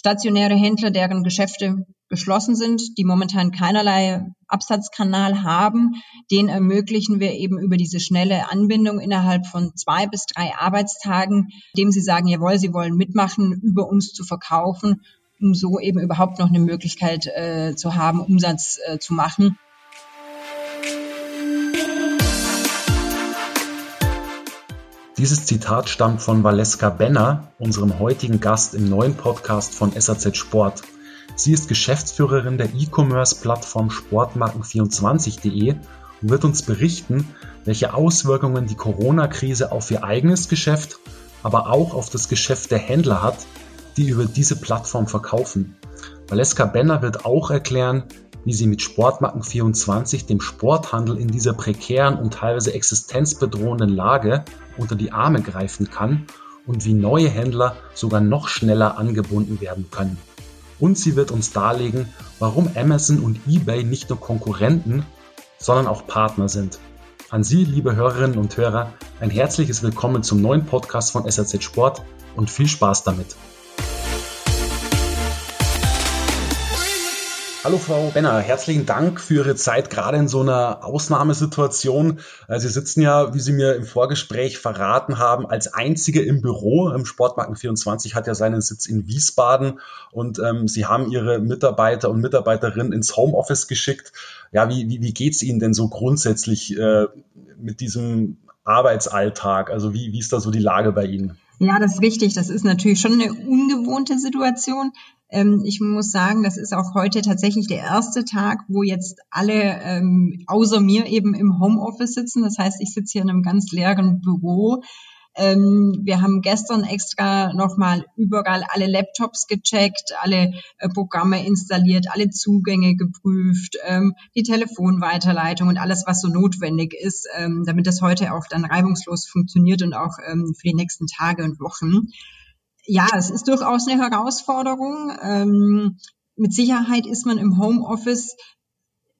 stationäre Händler, deren Geschäfte geschlossen sind, die momentan keinerlei Absatzkanal haben, den ermöglichen wir eben über diese schnelle Anbindung innerhalb von zwei bis drei Arbeitstagen, dem sie sagen, jawohl, sie wollen mitmachen, über uns zu verkaufen, um so eben überhaupt noch eine Möglichkeit äh, zu haben, Umsatz äh, zu machen. Dieses Zitat stammt von Valeska Benner, unserem heutigen Gast im neuen Podcast von SAZ Sport. Sie ist Geschäftsführerin der E-Commerce-Plattform Sportmarken24.de und wird uns berichten, welche Auswirkungen die Corona-Krise auf ihr eigenes Geschäft, aber auch auf das Geschäft der Händler hat, die über diese Plattform verkaufen. Valeska Benner wird auch erklären, wie sie mit Sportmarken24 dem Sporthandel in dieser prekären und teilweise existenzbedrohenden Lage unter die Arme greifen kann und wie neue Händler sogar noch schneller angebunden werden können. Und sie wird uns darlegen, warum Amazon und eBay nicht nur Konkurrenten, sondern auch Partner sind. An Sie, liebe Hörerinnen und Hörer, ein herzliches Willkommen zum neuen Podcast von SRZ Sport und viel Spaß damit. Hallo Frau Benner, herzlichen Dank für Ihre Zeit, gerade in so einer Ausnahmesituation. Äh, Sie sitzen ja, wie Sie mir im Vorgespräch verraten haben, als Einzige im Büro. Im Sportmarken 24 hat ja seinen Sitz in Wiesbaden und ähm, Sie haben Ihre Mitarbeiter und Mitarbeiterinnen ins Homeoffice geschickt. Ja, wie, wie, wie geht's Ihnen denn so grundsätzlich äh, mit diesem Arbeitsalltag? Also wie, wie ist da so die Lage bei Ihnen? Ja, das ist richtig. Das ist natürlich schon eine ungewohnte Situation. Ähm, ich muss sagen, das ist auch heute tatsächlich der erste Tag, wo jetzt alle ähm, außer mir eben im Homeoffice sitzen. Das heißt, ich sitze hier in einem ganz leeren Büro. Ähm, wir haben gestern extra nochmal überall alle Laptops gecheckt, alle äh, Programme installiert, alle Zugänge geprüft, ähm, die Telefonweiterleitung und alles, was so notwendig ist, ähm, damit das heute auch dann reibungslos funktioniert und auch ähm, für die nächsten Tage und Wochen ja, es ist durchaus eine Herausforderung. Ähm, mit Sicherheit ist man im Homeoffice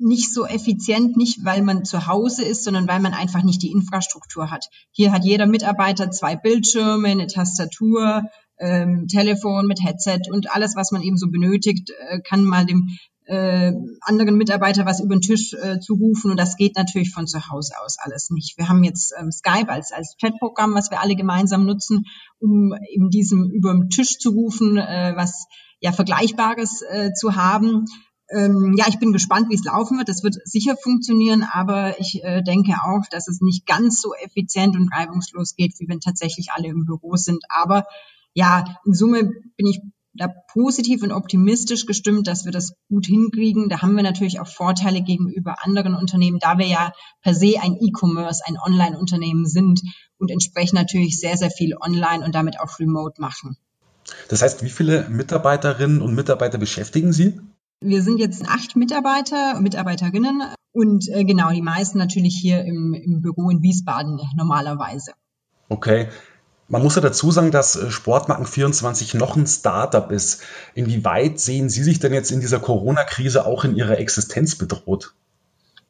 nicht so effizient, nicht weil man zu Hause ist, sondern weil man einfach nicht die Infrastruktur hat. Hier hat jeder Mitarbeiter zwei Bildschirme, eine Tastatur, ähm, Telefon mit Headset und alles, was man eben so benötigt, äh, kann mal dem äh, anderen Mitarbeiter was über den Tisch äh, zu rufen. Und das geht natürlich von zu Hause aus alles nicht. Wir haben jetzt ähm, Skype als, als Chatprogramm, was wir alle gemeinsam nutzen, um eben diesem über den Tisch zu rufen, äh, was ja Vergleichbares äh, zu haben. Ähm, ja, ich bin gespannt, wie es laufen wird. Das wird sicher funktionieren, aber ich äh, denke auch, dass es nicht ganz so effizient und reibungslos geht, wie wenn tatsächlich alle im Büro sind. Aber ja, in Summe bin ich da positiv und optimistisch gestimmt, dass wir das gut hinkriegen. Da haben wir natürlich auch Vorteile gegenüber anderen Unternehmen, da wir ja per se ein E-Commerce, ein Online-Unternehmen sind und entsprechend natürlich sehr, sehr viel online und damit auch remote machen. Das heißt, wie viele Mitarbeiterinnen und Mitarbeiter beschäftigen Sie? Wir sind jetzt acht Mitarbeiter, Mitarbeiterinnen und äh, genau, die meisten natürlich hier im, im Büro in Wiesbaden normalerweise. Okay. Man muss ja dazu sagen, dass äh, Sportmarken24 noch ein Startup ist. Inwieweit sehen Sie sich denn jetzt in dieser Corona-Krise auch in Ihrer Existenz bedroht?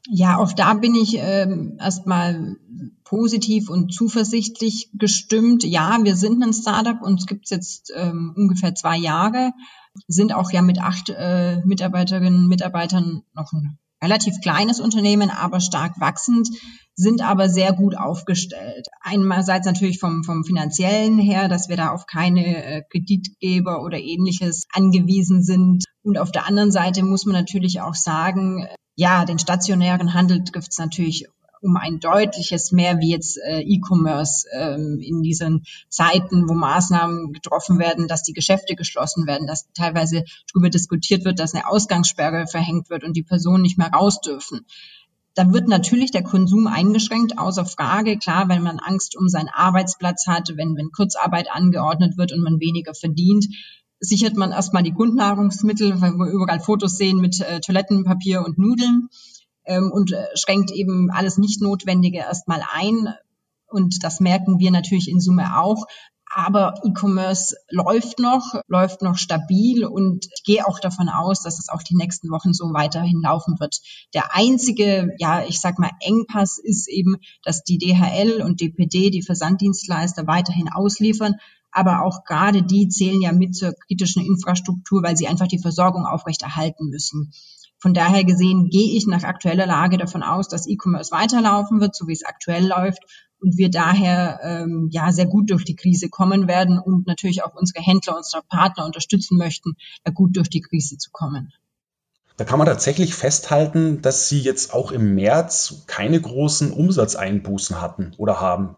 Ja, auch da bin ich ähm, erstmal positiv und zuversichtlich gestimmt. Ja, wir sind ein Startup, uns gibt's jetzt ähm, ungefähr zwei Jahre, sind auch ja mit acht äh, Mitarbeiterinnen und Mitarbeitern noch ein relativ kleines Unternehmen, aber stark wachsend, sind aber sehr gut aufgestellt. Einerseits natürlich vom, vom finanziellen her, dass wir da auf keine äh, Kreditgeber oder ähnliches angewiesen sind. Und auf der anderen Seite muss man natürlich auch sagen, ja, den stationären Handel trifft es natürlich um ein deutliches mehr wie jetzt äh, E-Commerce ähm, in diesen Zeiten, wo Maßnahmen getroffen werden, dass die Geschäfte geschlossen werden, dass teilweise darüber diskutiert wird, dass eine Ausgangssperre verhängt wird und die Personen nicht mehr raus dürfen. Da wird natürlich der Konsum eingeschränkt, außer Frage. Klar, wenn man Angst um seinen Arbeitsplatz hat, wenn, wenn Kurzarbeit angeordnet wird und man weniger verdient, sichert man erstmal die Grundnahrungsmittel, weil wir überall Fotos sehen mit äh, Toilettenpapier und Nudeln ähm, und äh, schränkt eben alles Nicht-Notwendige erstmal ein. Und das merken wir natürlich in Summe auch. Aber E-Commerce läuft noch, läuft noch stabil und ich gehe auch davon aus, dass es auch die nächsten Wochen so weiterhin laufen wird. Der einzige, ja, ich sag mal, Engpass ist eben, dass die DHL und DPD, die Versanddienstleister, weiterhin ausliefern. Aber auch gerade die zählen ja mit zur kritischen Infrastruktur, weil sie einfach die Versorgung aufrechterhalten müssen. Von daher gesehen gehe ich nach aktueller Lage davon aus, dass E-Commerce weiterlaufen wird, so wie es aktuell läuft und wir daher ähm, ja sehr gut durch die Krise kommen werden und natürlich auch unsere Händler, unsere Partner unterstützen möchten, da gut durch die Krise zu kommen. Da kann man tatsächlich festhalten, dass Sie jetzt auch im März keine großen Umsatzeinbußen hatten oder haben.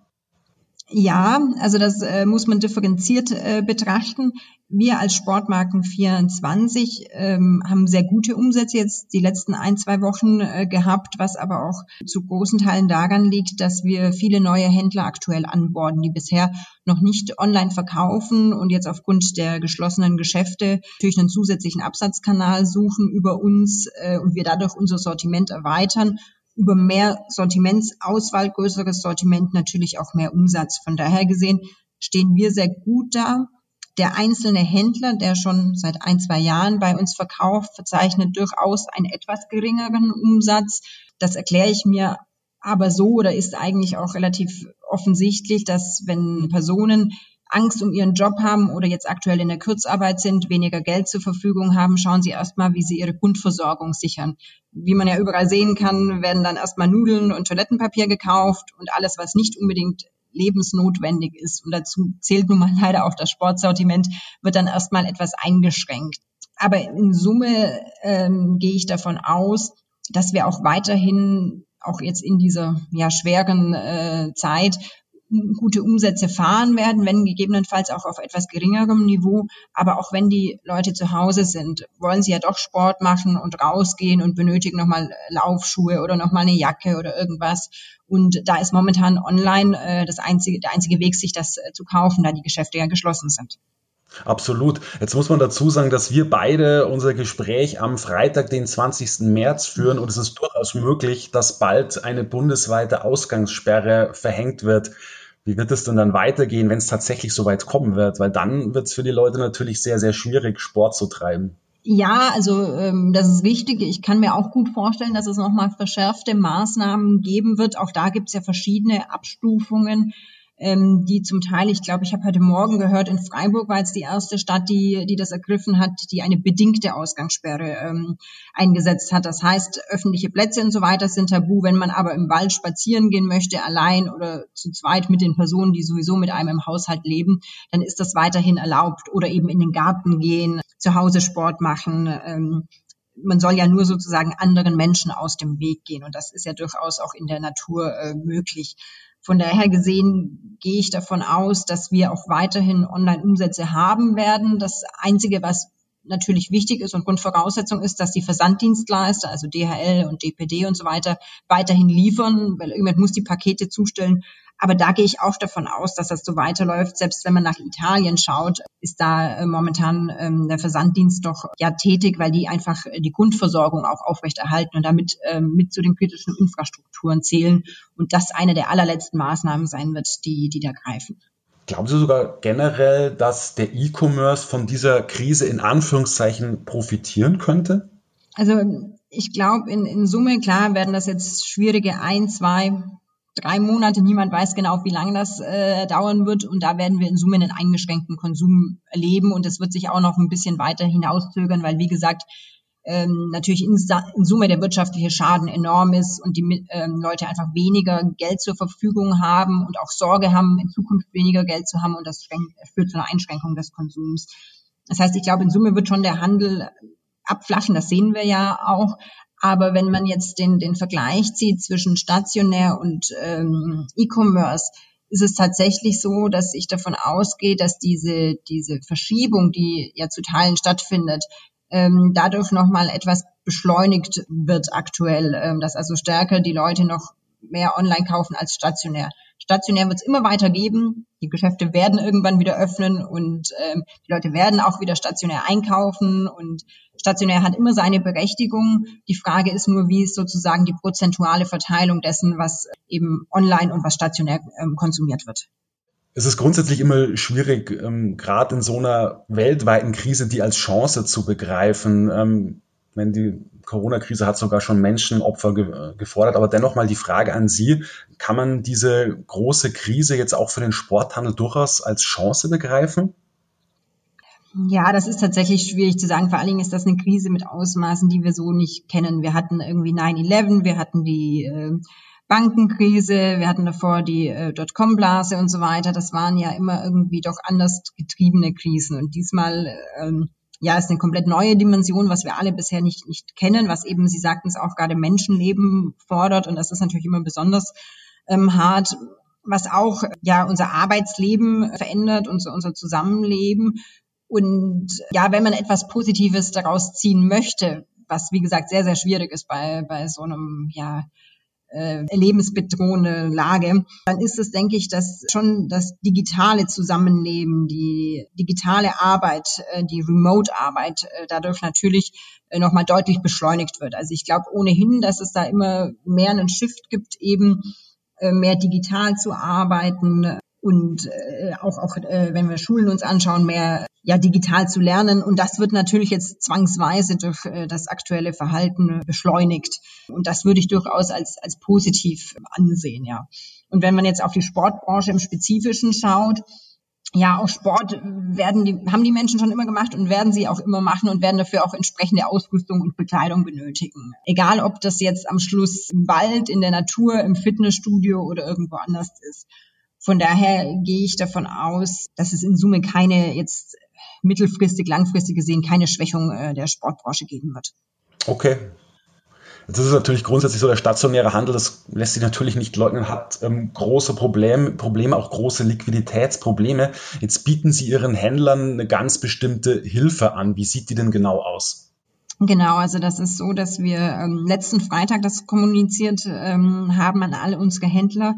Ja, also das äh, muss man differenziert äh, betrachten. Wir als Sportmarken 24 ähm, haben sehr gute Umsätze jetzt die letzten ein, zwei Wochen äh, gehabt, was aber auch zu großen Teilen daran liegt, dass wir viele neue Händler aktuell anborden, die bisher noch nicht online verkaufen und jetzt aufgrund der geschlossenen Geschäfte natürlich einen zusätzlichen Absatzkanal suchen über uns äh, und wir dadurch unser Sortiment erweitern über mehr Sortimentsauswahl, größeres Sortiment natürlich auch mehr Umsatz. Von daher gesehen stehen wir sehr gut da der einzelne Händler, der schon seit ein, zwei Jahren bei uns verkauft, verzeichnet durchaus einen etwas geringeren Umsatz. Das erkläre ich mir aber so oder ist eigentlich auch relativ offensichtlich, dass wenn Personen Angst um ihren Job haben oder jetzt aktuell in der Kurzarbeit sind, weniger Geld zur Verfügung haben, schauen sie erstmal, wie sie ihre Grundversorgung sichern. Wie man ja überall sehen kann, werden dann erstmal Nudeln und Toilettenpapier gekauft und alles, was nicht unbedingt lebensnotwendig ist. Und dazu zählt nun mal leider auch das Sportsortiment, wird dann erstmal etwas eingeschränkt. Aber in Summe ähm, gehe ich davon aus, dass wir auch weiterhin auch jetzt in dieser ja, schweren äh, Zeit gute Umsätze fahren werden, wenn gegebenenfalls auch auf etwas geringerem Niveau. Aber auch wenn die Leute zu Hause sind, wollen sie ja doch Sport machen und rausgehen und benötigen nochmal Laufschuhe oder nochmal eine Jacke oder irgendwas. Und da ist momentan online äh, das einzige, der einzige Weg, sich das äh, zu kaufen, da die Geschäfte ja geschlossen sind. Absolut. Jetzt muss man dazu sagen, dass wir beide unser Gespräch am Freitag, den 20. März führen und es ist durchaus möglich, dass bald eine bundesweite Ausgangssperre verhängt wird. Wie wird es denn dann weitergehen, wenn es tatsächlich so weit kommen wird? Weil dann wird es für die Leute natürlich sehr, sehr schwierig, Sport zu treiben. Ja, also ähm, das ist richtig. Ich kann mir auch gut vorstellen, dass es nochmal verschärfte Maßnahmen geben wird. Auch da gibt es ja verschiedene Abstufungen ähm, die zum Teil, ich glaube, ich habe heute Morgen gehört, in Freiburg war jetzt die erste Stadt, die, die das ergriffen hat, die eine bedingte Ausgangssperre ähm, eingesetzt hat. Das heißt, öffentliche Plätze und so weiter sind tabu. Wenn man aber im Wald spazieren gehen möchte, allein oder zu zweit mit den Personen, die sowieso mit einem im Haushalt leben, dann ist das weiterhin erlaubt. Oder eben in den Garten gehen, zu Hause Sport machen. Ähm, man soll ja nur sozusagen anderen Menschen aus dem Weg gehen. Und das ist ja durchaus auch in der Natur äh, möglich. Von daher gesehen gehe ich davon aus, dass wir auch weiterhin Online-Umsätze haben werden. Das Einzige, was natürlich wichtig ist und Grundvoraussetzung ist, dass die Versanddienstleister, also DHL und DPD und so weiter, weiterhin liefern, weil irgendjemand muss die Pakete zustellen. Aber da gehe ich auch davon aus, dass das so weiterläuft. Selbst wenn man nach Italien schaut, ist da äh, momentan ähm, der Versanddienst doch ja tätig, weil die einfach die Grundversorgung auch aufrechterhalten und damit ähm, mit zu den kritischen Infrastrukturen zählen. Und das eine der allerletzten Maßnahmen sein wird, die, die da greifen. Glauben Sie sogar generell, dass der E-Commerce von dieser Krise in Anführungszeichen profitieren könnte? Also ich glaube, in, in Summe, klar, werden das jetzt schwierige ein, zwei, drei Monate. Niemand weiß genau, wie lange das äh, dauern wird. Und da werden wir in Summe einen eingeschränkten Konsum erleben. Und es wird sich auch noch ein bisschen weiter hinauszögern, weil, wie gesagt, ähm, natürlich in, in, Summe der wirtschaftliche Schaden enorm ist und die ähm, Leute einfach weniger Geld zur Verfügung haben und auch Sorge haben, in Zukunft weniger Geld zu haben und das führt zu einer Einschränkung des Konsums. Das heißt, ich glaube, in Summe wird schon der Handel abflachen, das sehen wir ja auch. Aber wenn man jetzt den, den Vergleich zieht zwischen stationär und ähm, E-Commerce, ist es tatsächlich so, dass ich davon ausgehe, dass diese, diese Verschiebung, die ja zu Teilen stattfindet, ähm, dadurch nochmal etwas beschleunigt wird aktuell, ähm, dass also stärker die Leute noch mehr online kaufen als stationär. Stationär wird es immer weiter geben. Die Geschäfte werden irgendwann wieder öffnen und ähm, die Leute werden auch wieder stationär einkaufen und stationär hat immer seine Berechtigung. Die Frage ist nur, wie ist sozusagen die prozentuale Verteilung dessen, was eben online und was stationär ähm, konsumiert wird. Es ist grundsätzlich immer schwierig, ähm, gerade in so einer weltweiten Krise, die als Chance zu begreifen. Ähm, wenn die Corona-Krise hat sogar schon Menschenopfer ge gefordert. Aber dennoch mal die Frage an Sie, kann man diese große Krise jetzt auch für den Sporthandel durchaus als Chance begreifen? Ja, das ist tatsächlich schwierig zu sagen. Vor allen Dingen ist das eine Krise mit Ausmaßen, die wir so nicht kennen. Wir hatten irgendwie 9-11, wir hatten die äh, Bankenkrise, wir hatten davor die äh, Dotcom-Blase und so weiter. Das waren ja immer irgendwie doch anders getriebene Krisen. Und diesmal ähm, ja, ist eine komplett neue Dimension, was wir alle bisher nicht, nicht kennen, was eben, Sie sagten es auch gerade, Menschenleben fordert. Und das ist natürlich immer besonders ähm, hart, was auch ja unser Arbeitsleben verändert, unser, unser Zusammenleben. Und ja, wenn man etwas Positives daraus ziehen möchte, was wie gesagt sehr, sehr schwierig ist bei, bei so einem ja, äh, lebensbedrohende Lage, dann ist es, denke ich, dass schon das digitale Zusammenleben, die digitale Arbeit, äh, die Remote-Arbeit äh, dadurch natürlich äh, nochmal deutlich beschleunigt wird. Also ich glaube ohnehin, dass es da immer mehr einen Shift gibt, eben äh, mehr digital zu arbeiten, und äh, auch, auch äh, wenn wir Schulen uns anschauen, mehr ja digital zu lernen. Und das wird natürlich jetzt zwangsweise durch äh, das aktuelle Verhalten beschleunigt. Und das würde ich durchaus als, als positiv ansehen, ja. Und wenn man jetzt auf die Sportbranche im Spezifischen schaut, ja, auch Sport werden die, haben die Menschen schon immer gemacht und werden sie auch immer machen und werden dafür auch entsprechende Ausrüstung und Bekleidung benötigen. Egal, ob das jetzt am Schluss im Wald, in der Natur, im Fitnessstudio oder irgendwo anders ist. Von daher gehe ich davon aus, dass es in Summe keine jetzt mittelfristig, langfristig gesehen keine Schwächung äh, der Sportbranche geben wird. Okay. Jetzt ist es natürlich grundsätzlich so, der stationäre Handel, das lässt sich natürlich nicht leugnen, hat ähm, große Probleme, Probleme, auch große Liquiditätsprobleme. Jetzt bieten Sie Ihren Händlern eine ganz bestimmte Hilfe an. Wie sieht die denn genau aus? Genau, also das ist so, dass wir ähm, letzten Freitag das kommuniziert ähm, haben an alle unsere Händler,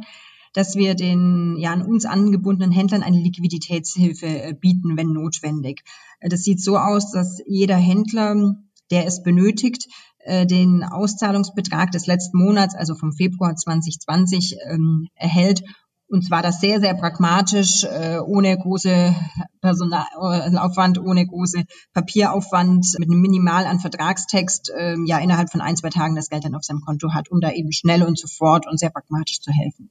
dass wir den ja an uns angebundenen Händlern eine Liquiditätshilfe äh, bieten, wenn notwendig. Äh, das sieht so aus, dass jeder Händler, der es benötigt, äh, den Auszahlungsbetrag des letzten Monats, also vom Februar 2020, ähm, erhält. Und zwar das sehr, sehr pragmatisch, ohne große Personalaufwand, ohne große Papieraufwand, mit einem Minimal an Vertragstext, ähm, ja innerhalb von ein, zwei Tagen das Geld dann auf seinem Konto hat, um da eben schnell und sofort und sehr pragmatisch zu helfen.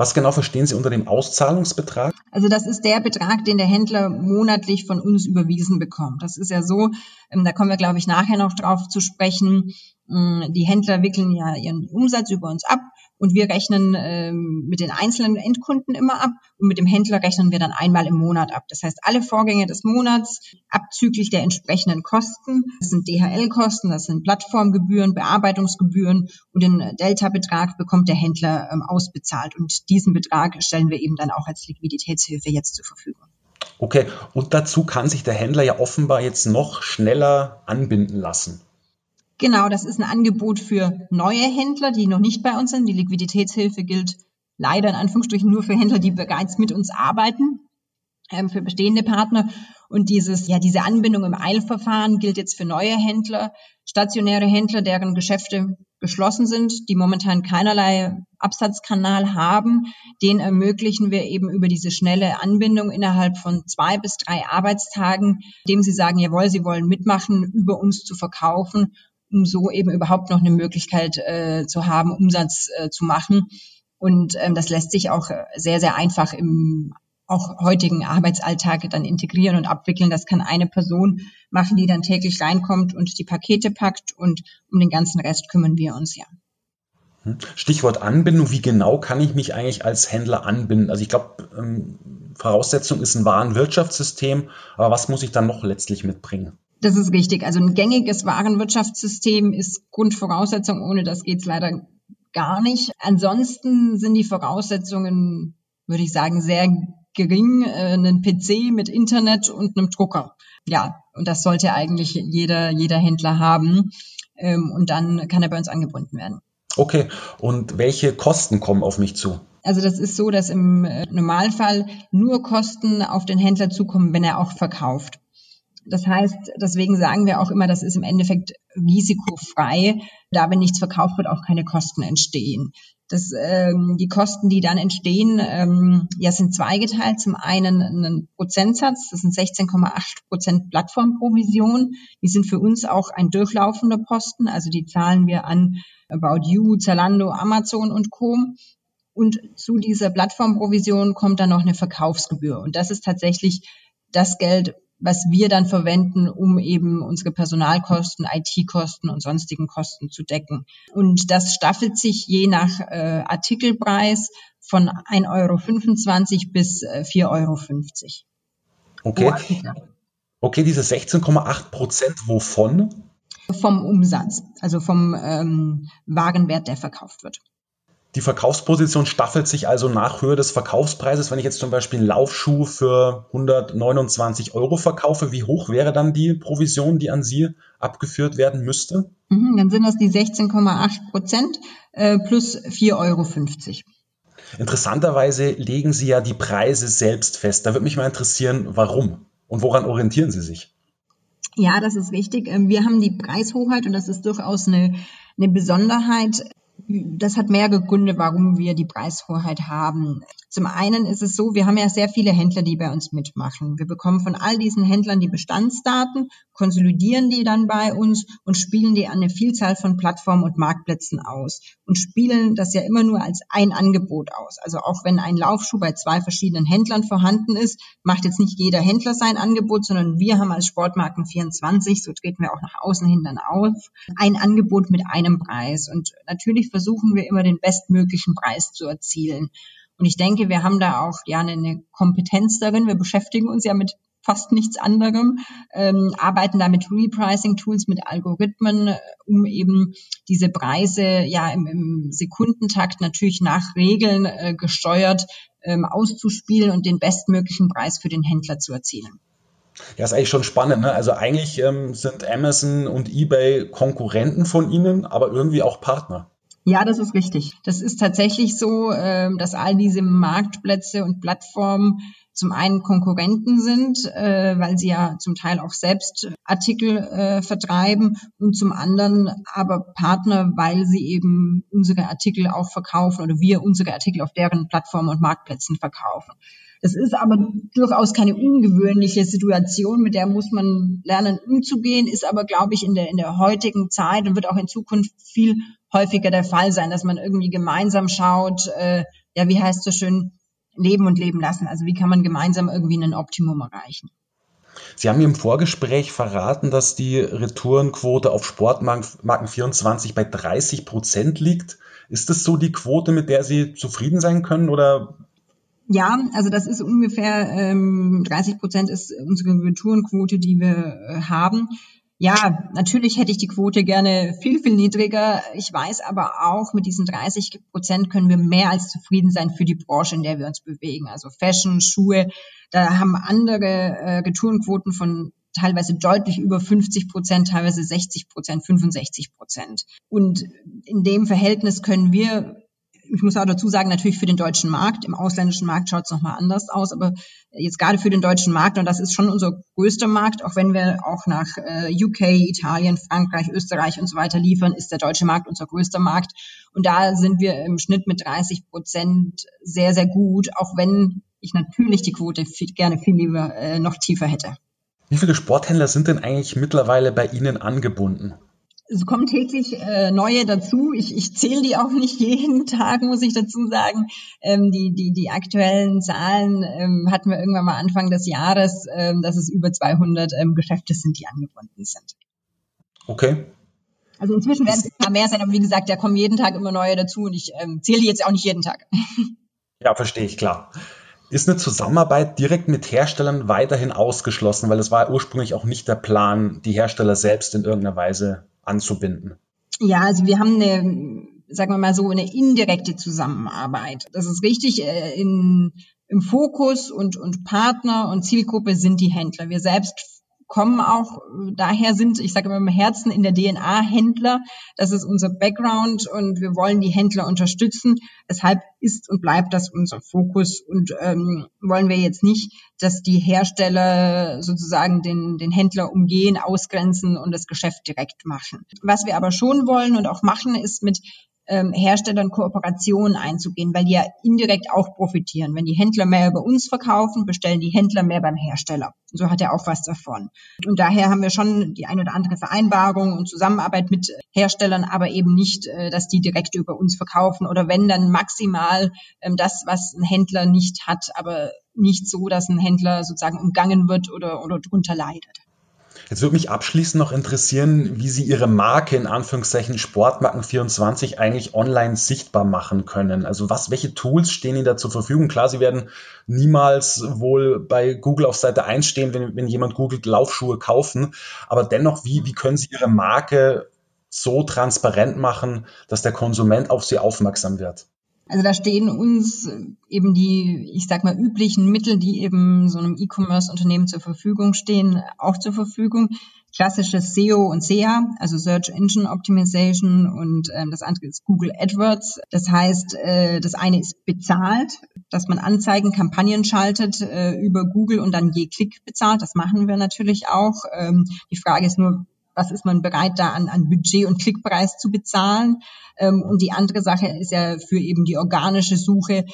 Was genau verstehen Sie unter dem Auszahlungsbetrag? Also das ist der Betrag, den der Händler monatlich von uns überwiesen bekommt. Das ist ja so, ähm, da kommen wir, glaube ich, nachher noch drauf zu sprechen. Ähm, die Händler wickeln ja ihren Umsatz über uns ab und wir rechnen ähm, mit den einzelnen Endkunden immer ab und mit dem Händler rechnen wir dann einmal im Monat ab. Das heißt, alle Vorgänge des Monats abzüglich der entsprechenden Kosten, das sind DHL-Kosten, das sind Plattformgebühren, Bearbeitungsgebühren und den Delta-Betrag bekommt der Händler ähm, ausbezahlt und diesen Betrag stellen wir eben dann auch als Liquiditätshilfe jetzt zur Verfügung. Okay, und dazu kann sich der Händler ja offenbar jetzt noch schneller anbinden lassen. Genau, das ist ein Angebot für neue Händler, die noch nicht bei uns sind. Die Liquiditätshilfe gilt leider in Anführungsstrichen nur für Händler, die bereits mit uns arbeiten, ähm, für bestehende Partner. Und dieses, ja, diese Anbindung im Eilverfahren gilt jetzt für neue Händler, stationäre Händler, deren Geschäfte geschlossen sind, die momentan keinerlei Absatzkanal haben. Den ermöglichen wir eben über diese schnelle Anbindung innerhalb von zwei bis drei Arbeitstagen, dem sie sagen, jawohl, sie wollen mitmachen, über uns zu verkaufen um so eben überhaupt noch eine Möglichkeit äh, zu haben, Umsatz äh, zu machen. Und ähm, das lässt sich auch sehr, sehr einfach im auch heutigen Arbeitsalltag dann integrieren und abwickeln. Das kann eine Person machen, die dann täglich reinkommt und die Pakete packt und um den ganzen Rest kümmern wir uns ja. Hm. Stichwort Anbindung. Wie genau kann ich mich eigentlich als Händler anbinden? Also ich glaube, ähm, Voraussetzung ist ein Warenwirtschaftssystem, aber was muss ich dann noch letztlich mitbringen? Das ist richtig. Also ein gängiges Warenwirtschaftssystem ist Grundvoraussetzung. Ohne das geht's leider gar nicht. Ansonsten sind die Voraussetzungen, würde ich sagen, sehr gering. Äh, einen PC mit Internet und einem Drucker. Ja, und das sollte eigentlich jeder, jeder Händler haben. Ähm, und dann kann er bei uns angebunden werden. Okay. Und welche Kosten kommen auf mich zu? Also das ist so, dass im äh, Normalfall nur Kosten auf den Händler zukommen, wenn er auch verkauft. Das heißt, deswegen sagen wir auch immer, das ist im Endeffekt risikofrei. Da, wenn nichts verkauft wird, auch keine Kosten entstehen. Das, ähm, die Kosten, die dann entstehen, ähm, ja, sind zweigeteilt. Zum einen ein Prozentsatz, das sind 16,8 Prozent Plattformprovision. Die sind für uns auch ein durchlaufender Posten, also die zahlen wir an About You, Zalando, Amazon und Co. Und zu dieser Plattformprovision kommt dann noch eine Verkaufsgebühr. Und das ist tatsächlich das Geld, was wir dann verwenden, um eben unsere Personalkosten, IT-Kosten und sonstigen Kosten zu decken. Und das staffelt sich je nach äh, Artikelpreis von 1,25 Euro bis äh, 4,50 Euro. Okay. Okay, diese 16,8 Prozent wovon? Vom Umsatz, also vom ähm, Warenwert, der verkauft wird. Die Verkaufsposition staffelt sich also nach Höhe des Verkaufspreises. Wenn ich jetzt zum Beispiel einen Laufschuh für 129 Euro verkaufe, wie hoch wäre dann die Provision, die an Sie abgeführt werden müsste? Mhm, dann sind das die 16,8 Prozent äh, plus 4,50 Euro. Interessanterweise legen Sie ja die Preise selbst fest. Da würde mich mal interessieren, warum und woran orientieren Sie sich? Ja, das ist richtig. Ähm, wir haben die Preishoheit und das ist durchaus eine, eine Besonderheit das hat mehrere Gründe, warum wir die Preishoheit haben. Zum einen ist es so, wir haben ja sehr viele Händler, die bei uns mitmachen. Wir bekommen von all diesen Händlern die Bestandsdaten, konsolidieren die dann bei uns und spielen die an eine Vielzahl von Plattformen und Marktplätzen aus und spielen das ja immer nur als ein Angebot aus. Also auch wenn ein Laufschuh bei zwei verschiedenen Händlern vorhanden ist, macht jetzt nicht jeder Händler sein Angebot, sondern wir haben als Sportmarken 24, so treten wir auch nach außen hin dann auf, ein Angebot mit einem Preis. Und natürlich versuchen wir immer den bestmöglichen Preis zu erzielen. Und ich denke, wir haben da auch ja eine Kompetenz darin. Wir beschäftigen uns ja mit fast nichts anderem, ähm, arbeiten da mit Repricing-Tools, mit Algorithmen, äh, um eben diese Preise ja im, im Sekundentakt natürlich nach Regeln äh, gesteuert ähm, auszuspielen und den bestmöglichen Preis für den Händler zu erzielen. Ja, ist eigentlich schon spannend. Ne? Also eigentlich ähm, sind Amazon und eBay Konkurrenten von Ihnen, aber irgendwie auch Partner. Ja, das ist richtig. Das ist tatsächlich so, ähm, dass all diese Marktplätze und Plattformen zum einen Konkurrenten sind, äh, weil sie ja zum Teil auch selbst Artikel äh, vertreiben und zum anderen aber Partner, weil sie eben unsere Artikel auch verkaufen oder wir unsere Artikel auf deren Plattformen und Marktplätzen verkaufen. Das ist aber durchaus keine ungewöhnliche Situation, mit der muss man lernen umzugehen, ist aber, glaube ich, in der, in der heutigen Zeit und wird auch in Zukunft viel häufiger der Fall sein, dass man irgendwie gemeinsam schaut, äh, ja, wie heißt so schön, leben und leben lassen. Also wie kann man gemeinsam irgendwie ein Optimum erreichen? Sie haben mir im Vorgespräch verraten, dass die Retourenquote auf Sportmarken 24 bei 30 Prozent liegt. Ist das so die Quote, mit der Sie zufrieden sein können oder ja, also das ist ungefähr ähm, 30 Prozent ist unsere Retourenquote, die wir äh, haben. Ja, natürlich hätte ich die Quote gerne viel, viel niedriger. Ich weiß aber auch, mit diesen 30 Prozent können wir mehr als zufrieden sein für die Branche, in der wir uns bewegen. Also Fashion, Schuhe, da haben andere äh, Retourenquoten von teilweise deutlich über 50 Prozent, teilweise 60 Prozent, 65 Prozent. Und in dem Verhältnis können wir ich muss auch dazu sagen, natürlich für den deutschen Markt. Im ausländischen Markt schaut es nochmal anders aus, aber jetzt gerade für den deutschen Markt, und das ist schon unser größter Markt, auch wenn wir auch nach äh, UK, Italien, Frankreich, Österreich und so weiter liefern, ist der deutsche Markt unser größter Markt. Und da sind wir im Schnitt mit 30 Prozent sehr, sehr gut, auch wenn ich natürlich die Quote viel, gerne viel lieber äh, noch tiefer hätte. Wie viele Sporthändler sind denn eigentlich mittlerweile bei Ihnen angebunden? Es kommen täglich äh, neue dazu. Ich, ich zähle die auch nicht jeden Tag, muss ich dazu sagen. Ähm, die, die, die aktuellen Zahlen ähm, hatten wir irgendwann mal Anfang des Jahres, ähm, dass es über 200 ähm, Geschäfte sind, die angebunden sind. Okay. Also inzwischen werden es ein paar mehr sein, aber wie gesagt, da kommen jeden Tag immer neue dazu und ich ähm, zähle die jetzt auch nicht jeden Tag. Ja, verstehe ich, klar. Ist eine Zusammenarbeit direkt mit Herstellern weiterhin ausgeschlossen, weil es war ursprünglich auch nicht der Plan, die Hersteller selbst in irgendeiner Weise anzubinden? Ja, also wir haben eine, sagen wir mal so, eine indirekte Zusammenarbeit. Das ist richtig. Äh, in, Im Fokus und, und Partner und Zielgruppe sind die Händler. Wir selbst kommen auch äh, daher, sind, ich sage immer im Herzen in der DNA Händler. Das ist unser Background und wir wollen die Händler unterstützen. Deshalb ist und bleibt das unser Fokus und ähm, wollen wir jetzt nicht, dass die Hersteller sozusagen den, den Händler umgehen, ausgrenzen und das Geschäft direkt machen. Was wir aber schon wollen und auch machen, ist mit ähm, Herstellern Kooperationen einzugehen, weil die ja indirekt auch profitieren. Wenn die Händler mehr über uns verkaufen, bestellen die Händler mehr beim Hersteller. So hat er auch was davon. Und daher haben wir schon die ein oder andere Vereinbarung und Zusammenarbeit mit Herstellern, aber eben nicht, äh, dass die direkt über uns verkaufen oder wenn dann maximal ähm, das, was ein Händler nicht hat, aber nicht so, dass ein Händler sozusagen umgangen wird oder, oder drunter leidet. Jetzt würde mich abschließend noch interessieren, wie Sie Ihre Marke in Anführungszeichen Sportmarken24 eigentlich online sichtbar machen können. Also was, welche Tools stehen Ihnen da zur Verfügung? Klar, Sie werden niemals wohl bei Google auf Seite 1 stehen, wenn, wenn jemand googelt Laufschuhe kaufen. Aber dennoch, wie, wie können Sie Ihre Marke so transparent machen, dass der Konsument auf Sie aufmerksam wird? Also da stehen uns eben die, ich sag mal, üblichen Mittel, die eben so einem E-Commerce-Unternehmen zur Verfügung stehen, auch zur Verfügung. Klassisches SEO und SEA, also Search Engine Optimization und ähm, das andere ist Google AdWords. Das heißt, äh, das eine ist bezahlt, dass man Anzeigen, Kampagnen schaltet äh, über Google und dann je Klick bezahlt. Das machen wir natürlich auch. Ähm, die Frage ist nur, was ist man bereit da an, an Budget und Klickpreis zu bezahlen. Ähm, und die andere Sache ist ja für eben die organische Suche,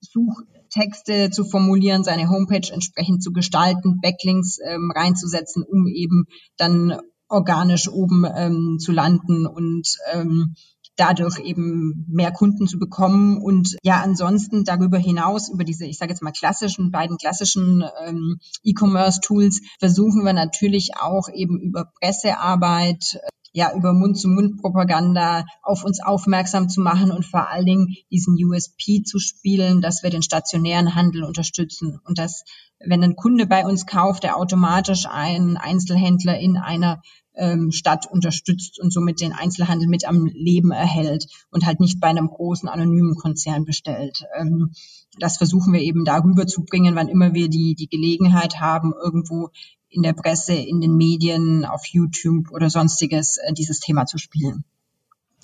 Suchtexte zu formulieren, seine Homepage entsprechend zu gestalten, Backlinks ähm, reinzusetzen, um eben dann organisch oben ähm, zu landen und ähm, dadurch eben mehr Kunden zu bekommen. Und ja ansonsten darüber hinaus über diese ich sage jetzt mal klassischen beiden klassischen ähm, E-Commerce Tools versuchen wir natürlich auch eben über Pressearbeit ja über Mund-zu-Mund-Propaganda auf uns aufmerksam zu machen und vor allen Dingen diesen USP zu spielen, dass wir den stationären Handel unterstützen. Und dass wenn ein Kunde bei uns kauft, der automatisch einen Einzelhändler in einer ähm, Stadt unterstützt und somit den Einzelhandel mit am Leben erhält und halt nicht bei einem großen anonymen Konzern bestellt. Ähm, das versuchen wir eben darüber zu bringen, wann immer wir die, die Gelegenheit haben, irgendwo in der Presse, in den Medien, auf YouTube oder sonstiges äh, dieses Thema zu spielen.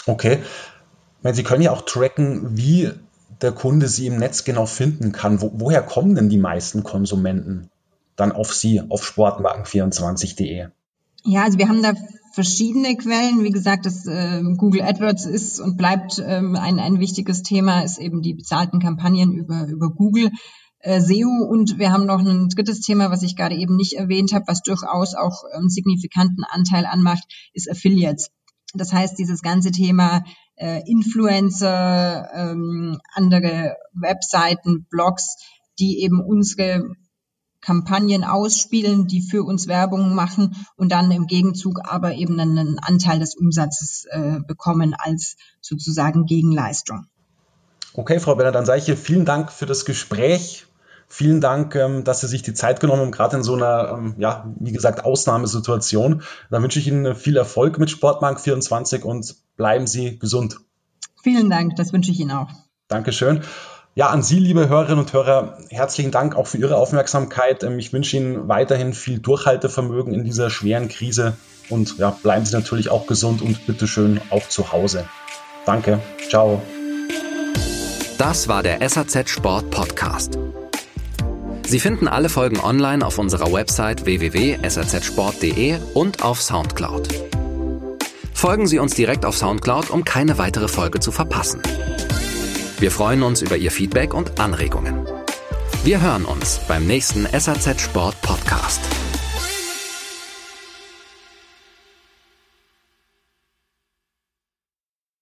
Okay. Sie können ja auch tracken, wie der Kunde Sie im Netz genau finden kann. Wo, woher kommen denn die meisten Konsumenten dann auf Sie, auf sportmarken24.de? Ja, also wir haben da verschiedene Quellen. Wie gesagt, das äh, Google AdWords ist und bleibt ähm, ein, ein wichtiges Thema, ist eben die bezahlten Kampagnen über, über Google. Äh, SEO und wir haben noch ein drittes Thema, was ich gerade eben nicht erwähnt habe, was durchaus auch einen signifikanten Anteil anmacht, ist Affiliates. Das heißt, dieses ganze Thema äh, Influencer, ähm, andere Webseiten, Blogs, die eben unsere Kampagnen ausspielen, die für uns Werbung machen und dann im Gegenzug aber eben einen Anteil des Umsatzes äh, bekommen als sozusagen Gegenleistung. Okay, Frau Benner, dann sage ich hier vielen Dank für das Gespräch. Vielen Dank, ähm, dass Sie sich die Zeit genommen haben, gerade in so einer, ähm, ja, wie gesagt, Ausnahmesituation. Dann wünsche ich Ihnen viel Erfolg mit Sportmark 24 und bleiben Sie gesund. Vielen Dank, das wünsche ich Ihnen auch. Dankeschön. Ja, an Sie, liebe Hörerinnen und Hörer, herzlichen Dank auch für Ihre Aufmerksamkeit. Ähm, ich wünsche Ihnen weiterhin viel Durchhaltevermögen in dieser schweren Krise und ja, bleiben Sie natürlich auch gesund und bitteschön auch zu Hause. Danke. Ciao. Das war der SAZ Sport Podcast. Sie finden alle Folgen online auf unserer Website www.sazsport.de und auf Soundcloud. Folgen Sie uns direkt auf Soundcloud, um keine weitere Folge zu verpassen. Wir freuen uns über Ihr Feedback und Anregungen. Wir hören uns beim nächsten SAZ Sport Podcast.